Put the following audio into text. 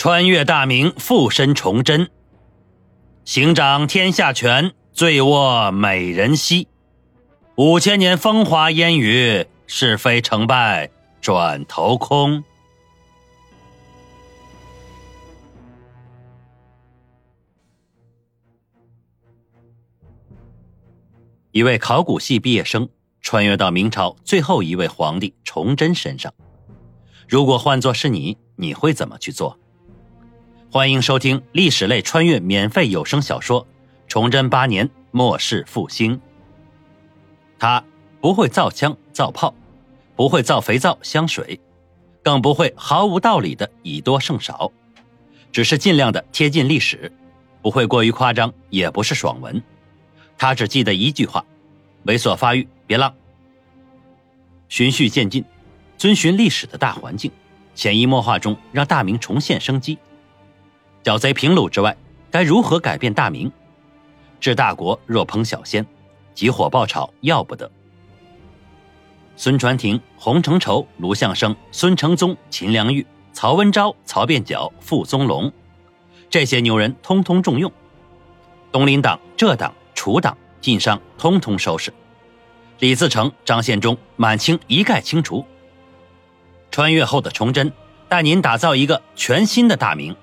穿越大明，附身崇祯，行掌天下权，醉卧美人膝。五千年风华烟雨，是非成败转头空。一位考古系毕业生穿越到明朝最后一位皇帝崇祯身上，如果换作是你，你会怎么去做？欢迎收听历史类穿越免费有声小说《崇祯八年末世复兴》。他不会造枪造炮，不会造肥皂香水，更不会毫无道理的以多胜少，只是尽量的贴近历史，不会过于夸张，也不是爽文。他只记得一句话：猥琐发育，别浪。循序渐进，遵循历史的大环境，潜移默化中让大明重现生机。剿贼平鲁之外，该如何改变大明？治大国若烹小鲜，急火爆炒要不得。孙传庭、洪承畴、卢象升、孙承宗、秦良玉、曹文昭、曹变角、傅宗龙，这些牛人通通重用。东林党、浙党、楚党、晋商通通收拾。李自成、张献忠、满清一概清除。穿越后的崇祯，带您打造一个全新的大明。